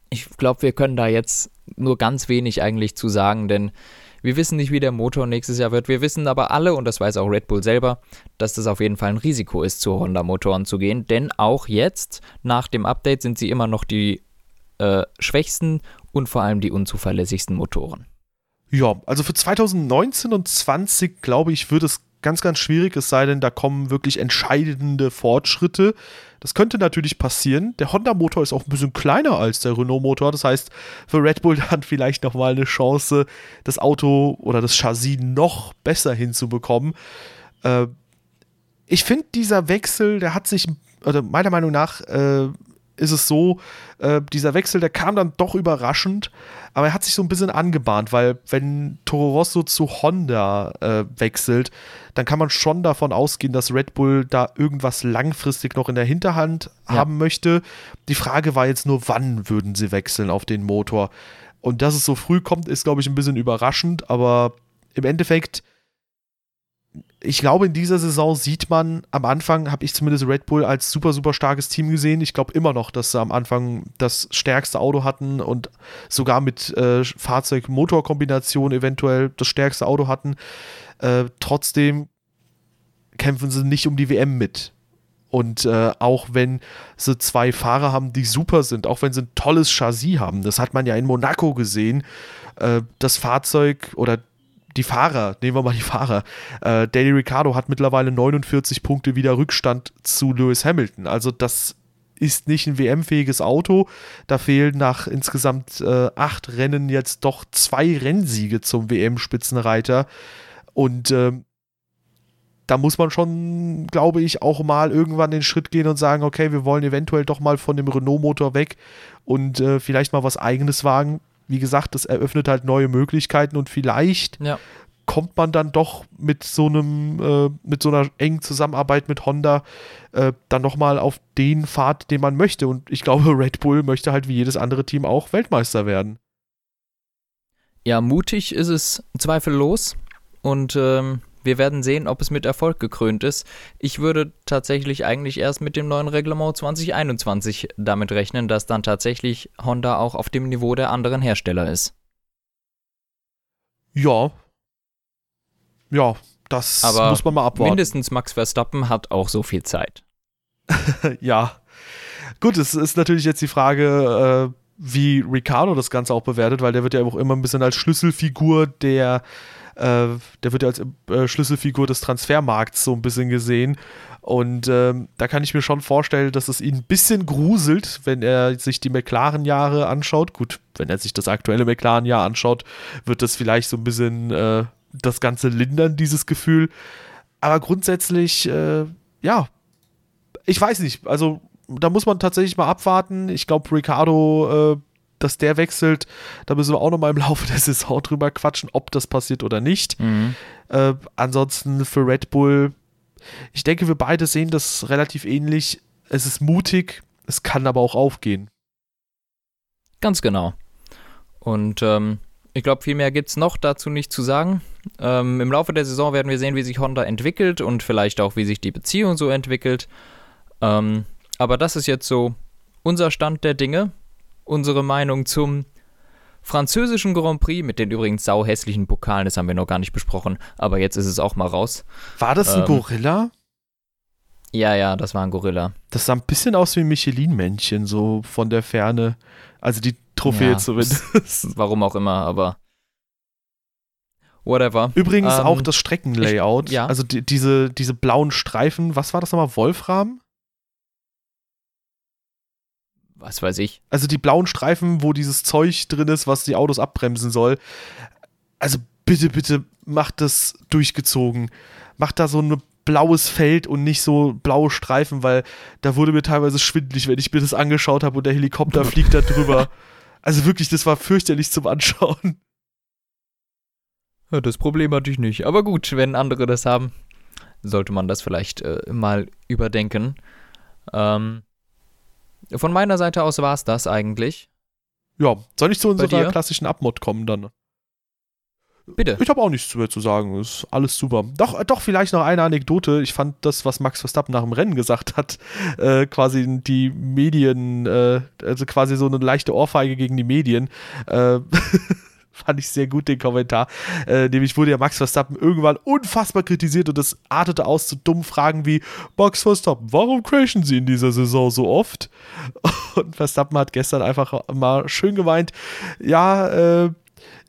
ich glaube, wir können da jetzt nur ganz wenig eigentlich zu sagen, denn wir wissen nicht, wie der Motor nächstes Jahr wird. Wir wissen aber alle, und das weiß auch Red Bull selber, dass das auf jeden Fall ein Risiko ist, zu Honda-Motoren zu gehen. Denn auch jetzt, nach dem Update, sind sie immer noch die äh, schwächsten und vor allem die unzuverlässigsten Motoren. Ja, also für 2019 und 20 glaube ich, wird es ganz, ganz schwierig, es sei denn, da kommen wirklich entscheidende Fortschritte. Das könnte natürlich passieren. Der Honda-Motor ist auch ein bisschen kleiner als der Renault-Motor. Das heißt, für Red Bull dann vielleicht nochmal eine Chance, das Auto oder das Chassis noch besser hinzubekommen. Äh, ich finde, dieser Wechsel, der hat sich, oder meiner Meinung nach, äh, ist es so, äh, dieser Wechsel, der kam dann doch überraschend, aber er hat sich so ein bisschen angebahnt, weil wenn Toro Rosso zu Honda äh, wechselt, dann kann man schon davon ausgehen, dass Red Bull da irgendwas langfristig noch in der Hinterhand ja. haben möchte. Die Frage war jetzt nur, wann würden sie wechseln auf den Motor? Und dass es so früh kommt, ist, glaube ich, ein bisschen überraschend, aber im Endeffekt ich glaube, in dieser Saison sieht man, am Anfang habe ich zumindest Red Bull als super, super starkes Team gesehen. Ich glaube immer noch, dass sie am Anfang das stärkste Auto hatten und sogar mit äh, Fahrzeug-Motor-Kombination eventuell das stärkste Auto hatten. Äh, trotzdem kämpfen sie nicht um die WM mit. Und äh, auch wenn sie zwei Fahrer haben, die super sind, auch wenn sie ein tolles Chassis haben, das hat man ja in Monaco gesehen, äh, das Fahrzeug oder die Fahrer, nehmen wir mal die Fahrer. Äh, Danny Ricciardo hat mittlerweile 49 Punkte wieder Rückstand zu Lewis Hamilton. Also das ist nicht ein WM-fähiges Auto. Da fehlen nach insgesamt äh, acht Rennen jetzt doch zwei Rennsiege zum WM-Spitzenreiter. Und äh, da muss man schon, glaube ich, auch mal irgendwann den Schritt gehen und sagen, okay, wir wollen eventuell doch mal von dem Renault-Motor weg und äh, vielleicht mal was eigenes wagen wie gesagt, das eröffnet halt neue Möglichkeiten und vielleicht ja. kommt man dann doch mit so einem, äh, mit so einer engen Zusammenarbeit mit Honda äh, dann nochmal auf den Pfad, den man möchte. Und ich glaube, Red Bull möchte halt wie jedes andere Team auch Weltmeister werden. Ja, mutig ist es zweifellos. Und ähm, wir werden sehen, ob es mit Erfolg gekrönt ist. Ich würde tatsächlich eigentlich erst mit dem neuen Reglement 2021 damit rechnen, dass dann tatsächlich Honda auch auf dem Niveau der anderen Hersteller ist. Ja, ja, das Aber muss man mal abwarten. Mindestens Max Verstappen hat auch so viel Zeit. ja. Gut, es ist natürlich jetzt die Frage, äh, wie Ricardo das Ganze auch bewertet, weil der wird ja auch immer ein bisschen als Schlüsselfigur der, der wird ja als äh, Schlüsselfigur des Transfermarkts so ein bisschen gesehen. Und ähm, da kann ich mir schon vorstellen, dass es ihn ein bisschen gruselt, wenn er sich die McLaren-Jahre anschaut. Gut, wenn er sich das aktuelle McLaren-Jahr anschaut, wird das vielleicht so ein bisschen äh, das Ganze lindern, dieses Gefühl. Aber grundsätzlich, äh, ja, ich weiß nicht. Also, da muss man tatsächlich mal abwarten. Ich glaube, Ricardo, äh, dass der wechselt, da müssen wir auch noch mal im Laufe der Saison drüber quatschen, ob das passiert oder nicht. Mhm. Äh, ansonsten für Red Bull, ich denke, wir beide sehen das relativ ähnlich. Es ist mutig, es kann aber auch aufgehen. Ganz genau. Und ähm, ich glaube, viel mehr gibt es noch dazu nicht zu sagen. Ähm, Im Laufe der Saison werden wir sehen, wie sich Honda entwickelt und vielleicht auch, wie sich die Beziehung so entwickelt. Ähm, aber das ist jetzt so unser Stand der Dinge, unsere Meinung zum französischen Grand Prix mit den übrigens sauhässlichen Pokalen, das haben wir noch gar nicht besprochen, aber jetzt ist es auch mal raus. War das ein Ähm, Gorilla? Ja, ja, das war ein Gorilla. Das sah ein bisschen aus wie ein Michelin-Männchen, so von der Ferne. Also die Trophäe Ja, zumindest. Warum auch immer, aber whatever. Übrigens Ähm, auch das Streckenlayout. ich- ja. Also die, diese, diese blauen Streifen, was war das nochmal? Wolfram? Was weiß ich. Also die blauen Streifen, wo dieses Zeug drin ist, was die Autos abbremsen soll. Also bitte, bitte macht das durchgezogen. Macht da so ein blaues Feld und nicht so blaue Streifen, weil da wurde mir teilweise schwindlig, wenn ich mir das angeschaut habe und der Helikopter fliegt da drüber. Also wirklich, das war fürchterlich zum Anschauen. Ja, das Problem hatte ich nicht. Aber gut, wenn andere das haben, sollte man das vielleicht äh, mal überdenken. Ähm, von meiner Seite aus war es das eigentlich. Ja, soll ich zu unserer klassischen Abmod kommen dann? Bitte. Ich habe auch nichts mehr zu sagen. Ist alles super. Doch, äh, doch, vielleicht noch eine Anekdote. Ich fand das, was Max Verstappen nach dem Rennen gesagt hat, äh, quasi die Medien, äh, also quasi so eine leichte Ohrfeige gegen die Medien. Äh, fand ich sehr gut, den Kommentar. Äh, nämlich wurde ja Max Verstappen irgendwann unfassbar kritisiert und das artete aus zu dummen Fragen wie: Max Verstappen, warum crashen Sie in dieser Saison so oft? Und Verstappen hat gestern einfach mal schön gemeint: Ja, äh,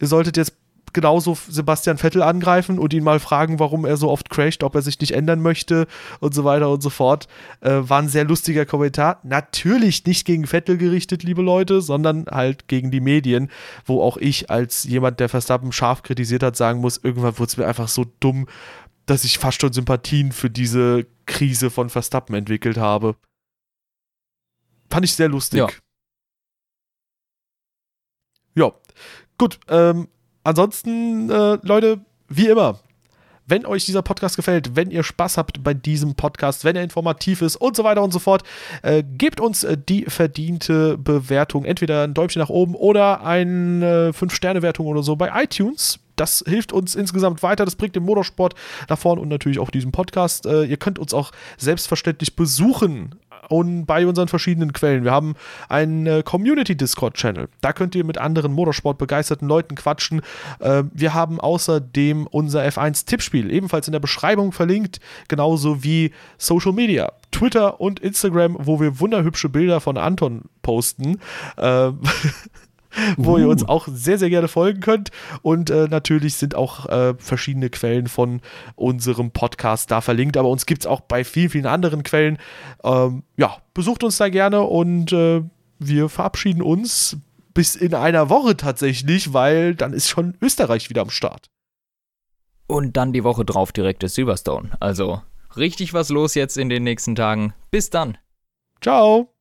ihr solltet jetzt genauso Sebastian Vettel angreifen und ihn mal fragen, warum er so oft crasht, ob er sich nicht ändern möchte und so weiter und so fort. Äh, war ein sehr lustiger Kommentar. Natürlich nicht gegen Vettel gerichtet, liebe Leute, sondern halt gegen die Medien, wo auch ich als jemand, der Verstappen scharf kritisiert hat, sagen muss, irgendwann wurde es mir einfach so dumm, dass ich fast schon Sympathien für diese Krise von Verstappen entwickelt habe. Fand ich sehr lustig. Ja. Ja, gut. Ähm, ansonsten, äh, Leute, wie immer, wenn euch dieser Podcast gefällt, wenn ihr Spaß habt bei diesem Podcast, wenn er informativ ist und so weiter und so fort, äh, gebt uns äh, die verdiente Bewertung, entweder ein Däumchen nach oben oder eine 5-Sterne-Wertung oder so bei iTunes. Das hilft uns insgesamt weiter, das bringt den Motorsport nach vorn und natürlich auch diesen Podcast. Äh, ihr könnt uns auch selbstverständlich besuchen und bei unseren verschiedenen Quellen. Wir haben einen äh, Community-Discord-Channel. Da könnt ihr mit anderen Motorsport-begeisterten Leuten quatschen. Äh, wir haben außerdem unser F1-Tippspiel, ebenfalls in der Beschreibung verlinkt, genauso wie Social Media. Twitter und Instagram, wo wir wunderhübsche Bilder von Anton posten. Äh, wo ihr uns auch sehr, sehr gerne folgen könnt. Und äh, natürlich sind auch äh, verschiedene Quellen von unserem Podcast da verlinkt, aber uns gibt es auch bei vielen, vielen anderen Quellen. Ähm, ja, besucht uns da gerne und äh, wir verabschieden uns bis in einer Woche tatsächlich, weil dann ist schon Österreich wieder am Start. Und dann die Woche drauf direkt ist Silverstone. Also richtig was los jetzt in den nächsten Tagen. Bis dann. Ciao!